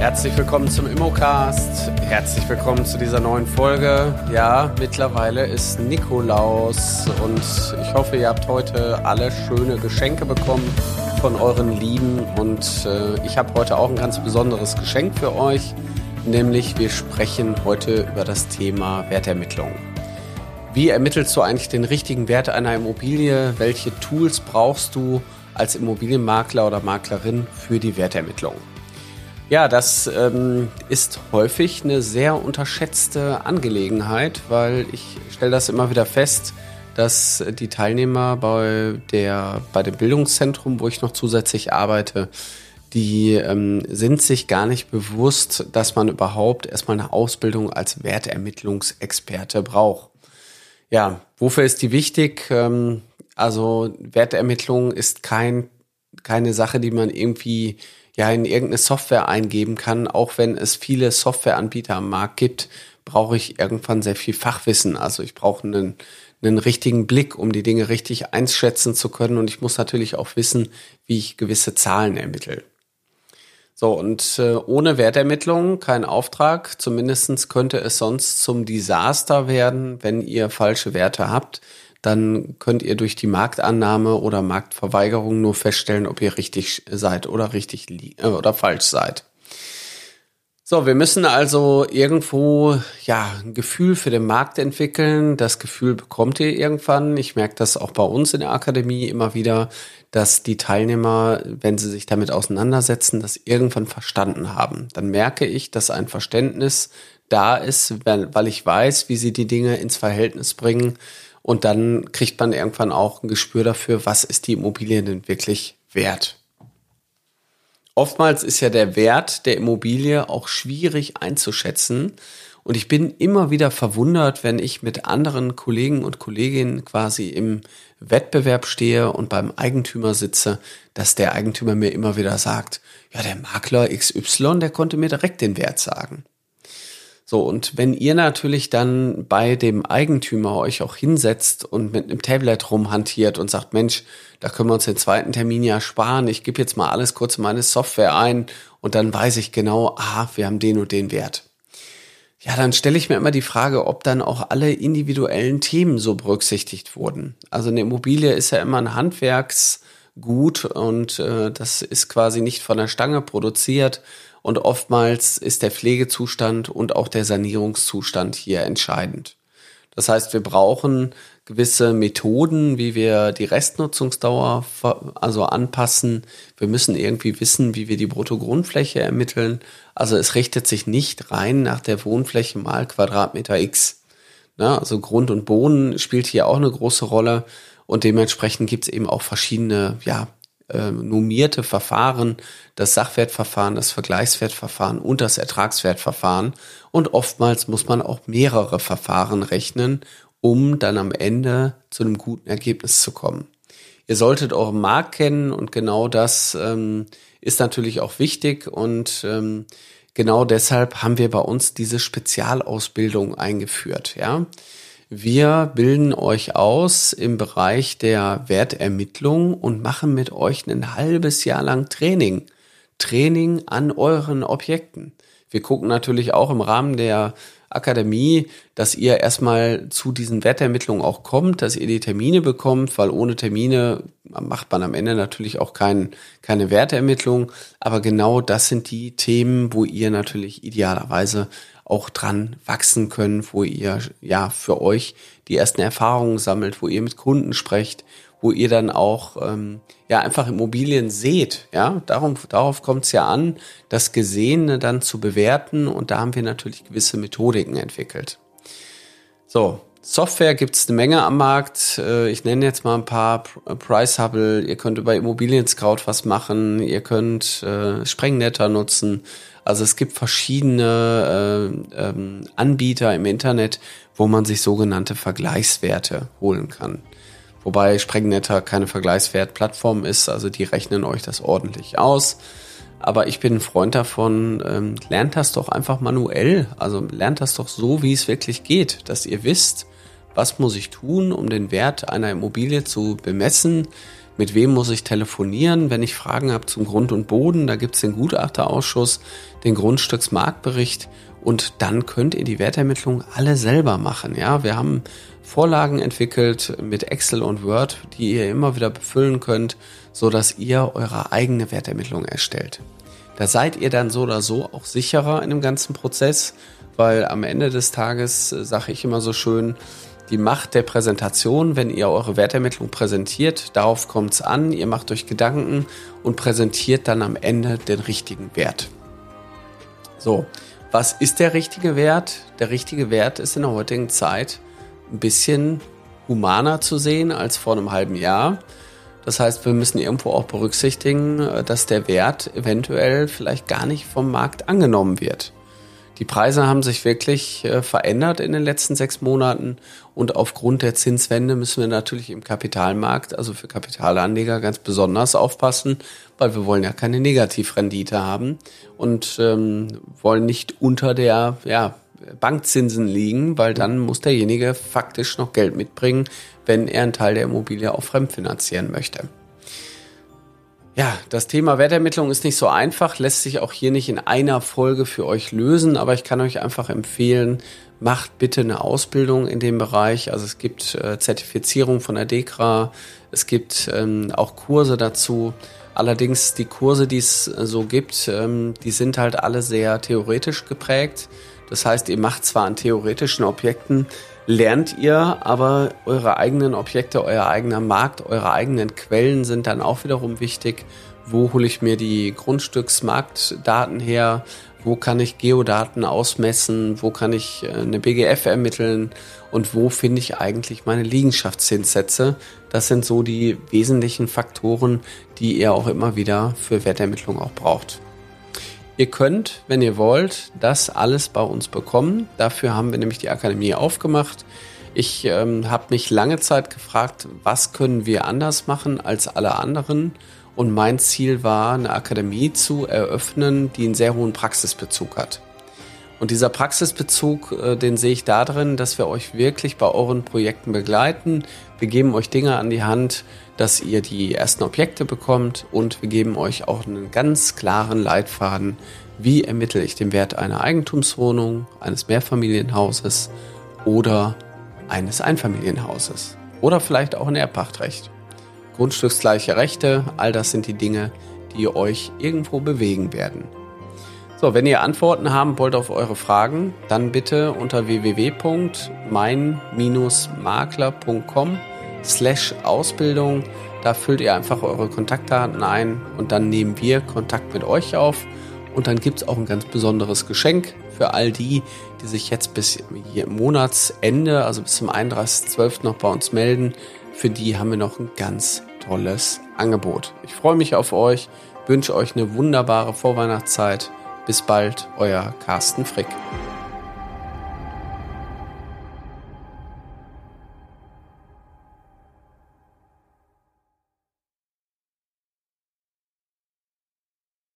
Herzlich willkommen zum Immocast. Herzlich willkommen zu dieser neuen Folge. Ja, mittlerweile ist Nikolaus und ich hoffe, ihr habt heute alle schöne Geschenke bekommen von euren Lieben und äh, ich habe heute auch ein ganz besonderes Geschenk für euch, nämlich wir sprechen heute über das Thema Wertermittlung. Wie ermittelst du eigentlich den richtigen Wert einer Immobilie? Welche Tools brauchst du als Immobilienmakler oder Maklerin für die Wertermittlung? Ja, das ähm, ist häufig eine sehr unterschätzte Angelegenheit, weil ich stelle das immer wieder fest, dass die Teilnehmer bei der bei dem Bildungszentrum, wo ich noch zusätzlich arbeite, die ähm, sind sich gar nicht bewusst, dass man überhaupt erstmal eine Ausbildung als Wertermittlungsexperte braucht. Ja, wofür ist die wichtig? Ähm, also Wertermittlung ist kein keine Sache, die man irgendwie ja in irgendeine Software eingeben kann, auch wenn es viele Softwareanbieter am Markt gibt, brauche ich irgendwann sehr viel Fachwissen. Also ich brauche einen, einen richtigen Blick, um die Dinge richtig einschätzen zu können. Und ich muss natürlich auch wissen, wie ich gewisse Zahlen ermittle. So, und äh, ohne Wertermittlung kein Auftrag. Zumindestens könnte es sonst zum Desaster werden, wenn ihr falsche Werte habt dann könnt ihr durch die Marktannahme oder Marktverweigerung nur feststellen, ob ihr richtig seid oder richtig äh, oder falsch seid. So, wir müssen also irgendwo ja ein Gefühl für den Markt entwickeln. Das Gefühl bekommt ihr irgendwann. Ich merke das auch bei uns in der Akademie immer wieder, dass die Teilnehmer, wenn sie sich damit auseinandersetzen, das irgendwann verstanden haben. Dann merke ich, dass ein Verständnis da ist, weil ich weiß, wie sie die Dinge ins Verhältnis bringen und dann kriegt man irgendwann auch ein Gespür dafür, was ist die Immobilie denn wirklich wert. Oftmals ist ja der Wert der Immobilie auch schwierig einzuschätzen. Und ich bin immer wieder verwundert, wenn ich mit anderen Kollegen und Kolleginnen quasi im Wettbewerb stehe und beim Eigentümer sitze, dass der Eigentümer mir immer wieder sagt, ja, der Makler XY, der konnte mir direkt den Wert sagen. So, und wenn ihr natürlich dann bei dem Eigentümer euch auch hinsetzt und mit einem Tablet rumhantiert und sagt, Mensch, da können wir uns den zweiten Termin ja sparen, ich gebe jetzt mal alles kurz in meine Software ein und dann weiß ich genau, ah, wir haben den und den Wert. Ja, dann stelle ich mir immer die Frage, ob dann auch alle individuellen Themen so berücksichtigt wurden. Also eine Immobilie ist ja immer ein Handwerksgut und äh, das ist quasi nicht von der Stange produziert, und oftmals ist der Pflegezustand und auch der Sanierungszustand hier entscheidend. Das heißt, wir brauchen gewisse Methoden, wie wir die Restnutzungsdauer also anpassen. Wir müssen irgendwie wissen, wie wir die Bruttogrundfläche ermitteln. Also es richtet sich nicht rein nach der Wohnfläche mal Quadratmeter X. Ne? Also Grund und Boden spielt hier auch eine große Rolle und dementsprechend gibt es eben auch verschiedene ja, äh, normierte Verfahren, das Sachwertverfahren, das Vergleichswertverfahren und das Ertragswertverfahren. Und oftmals muss man auch mehrere Verfahren rechnen, um dann am Ende zu einem guten Ergebnis zu kommen. Ihr solltet euren Markt kennen und genau das ähm, ist natürlich auch wichtig und ähm, genau deshalb haben wir bei uns diese Spezialausbildung eingeführt. Ja, wir bilden euch aus im Bereich der Wertermittlung und machen mit euch ein halbes Jahr lang Training. Training an euren Objekten. Wir gucken natürlich auch im Rahmen der Akademie, dass ihr erstmal zu diesen Wertermittlungen auch kommt, dass ihr die Termine bekommt, weil ohne Termine macht man am Ende natürlich auch kein, keine Wertermittlung. Aber genau das sind die Themen, wo ihr natürlich idealerweise auch dran wachsen können, wo ihr ja für euch die ersten Erfahrungen sammelt, wo ihr mit Kunden sprecht, wo ihr dann auch ähm, ja einfach Immobilien seht. Ja, darum, darauf kommt es ja an, das Gesehene dann zu bewerten und da haben wir natürlich gewisse Methodiken entwickelt. So, Software gibt es eine Menge am Markt. Äh, ich nenne jetzt mal ein paar Price Hubble. Ihr könnt über Immobilien Scout was machen. Ihr könnt äh, Sprengnetter nutzen. Also es gibt verschiedene äh, ähm, Anbieter im Internet, wo man sich sogenannte Vergleichswerte holen kann. Wobei Sprengnetter keine Vergleichswertplattform ist, also die rechnen euch das ordentlich aus. Aber ich bin ein Freund davon, ähm, lernt das doch einfach manuell. Also lernt das doch so, wie es wirklich geht, dass ihr wisst, was muss ich tun, um den Wert einer Immobilie zu bemessen, mit wem muss ich telefonieren, wenn ich Fragen habe zum Grund und Boden. Da gibt es den Gutachterausschuss, den Grundstücksmarktbericht und dann könnt ihr die Wertermittlung alle selber machen. Ja, wir haben Vorlagen entwickelt mit Excel und Word, die ihr immer wieder befüllen könnt, so dass ihr eure eigene Wertermittlung erstellt. Da seid ihr dann so oder so auch sicherer in dem ganzen Prozess, weil am Ende des Tages äh, sage ich immer so schön, die Macht der Präsentation, wenn ihr eure Wertermittlung präsentiert, darauf kommt es an, ihr macht euch Gedanken und präsentiert dann am Ende den richtigen Wert. So, was ist der richtige Wert? Der richtige Wert ist in der heutigen Zeit ein bisschen humaner zu sehen als vor einem halben Jahr. Das heißt, wir müssen irgendwo auch berücksichtigen, äh, dass der Wert eventuell vielleicht gar nicht vom Markt angenommen wird. Die Preise haben sich wirklich äh, verändert in den letzten sechs Monaten und aufgrund der Zinswende müssen wir natürlich im Kapitalmarkt, also für Kapitalanleger, ganz besonders aufpassen, weil wir wollen ja keine Negativrendite haben und ähm, wollen nicht unter der ja, Bankzinsen liegen, weil dann muss derjenige faktisch noch Geld mitbringen, wenn er einen Teil der Immobilie auch fremdfinanzieren möchte. Ja, das Thema Wertermittlung ist nicht so einfach, lässt sich auch hier nicht in einer Folge für euch lösen, aber ich kann euch einfach empfehlen, macht bitte eine Ausbildung in dem Bereich. Also es gibt äh, Zertifizierung von der DEKRA, es gibt ähm, auch Kurse dazu. Allerdings die Kurse, die es äh, so gibt, ähm, die sind halt alle sehr theoretisch geprägt. Das heißt, ihr macht zwar an theoretischen Objekten, lernt ihr, aber eure eigenen Objekte, euer eigener Markt, eure eigenen Quellen sind dann auch wiederum wichtig. Wo hole ich mir die Grundstücksmarktdaten her? Wo kann ich Geodaten ausmessen? Wo kann ich äh, eine BGF ermitteln? Und wo finde ich eigentlich meine Liegenschaftszinssätze? Das sind so die wesentlichen Faktoren, die ihr auch immer wieder für Wertermittlung auch braucht. Ihr könnt, wenn ihr wollt, das alles bei uns bekommen. Dafür haben wir nämlich die Akademie aufgemacht. Ich ähm, habe mich lange Zeit gefragt, was können wir anders machen als alle anderen. Und mein Ziel war, eine Akademie zu eröffnen, die einen sehr hohen Praxisbezug hat. Und dieser Praxisbezug, äh, den sehe ich darin, dass wir euch wirklich bei euren Projekten begleiten. Wir geben euch Dinge an die Hand, dass ihr die ersten Objekte bekommt und wir geben euch auch einen ganz klaren Leitfaden, wie ermittle ich den Wert einer Eigentumswohnung, eines Mehrfamilienhauses oder eines Einfamilienhauses oder vielleicht auch ein Erbpachtrecht. Grundstücksgleiche Rechte, all das sind die Dinge, die euch irgendwo bewegen werden. So, wenn ihr Antworten haben wollt auf eure Fragen, dann bitte unter www.mein-makler.com slash Ausbildung. Da füllt ihr einfach eure Kontaktdaten ein und dann nehmen wir Kontakt mit euch auf. Und dann gibt es auch ein ganz besonderes Geschenk für all die, die sich jetzt bis Monatsende, also bis zum 31.12. noch bei uns melden. Für die haben wir noch ein ganz tolles Angebot. Ich freue mich auf euch, wünsche euch eine wunderbare Vorweihnachtszeit. Bis bald, euer Carsten Frick.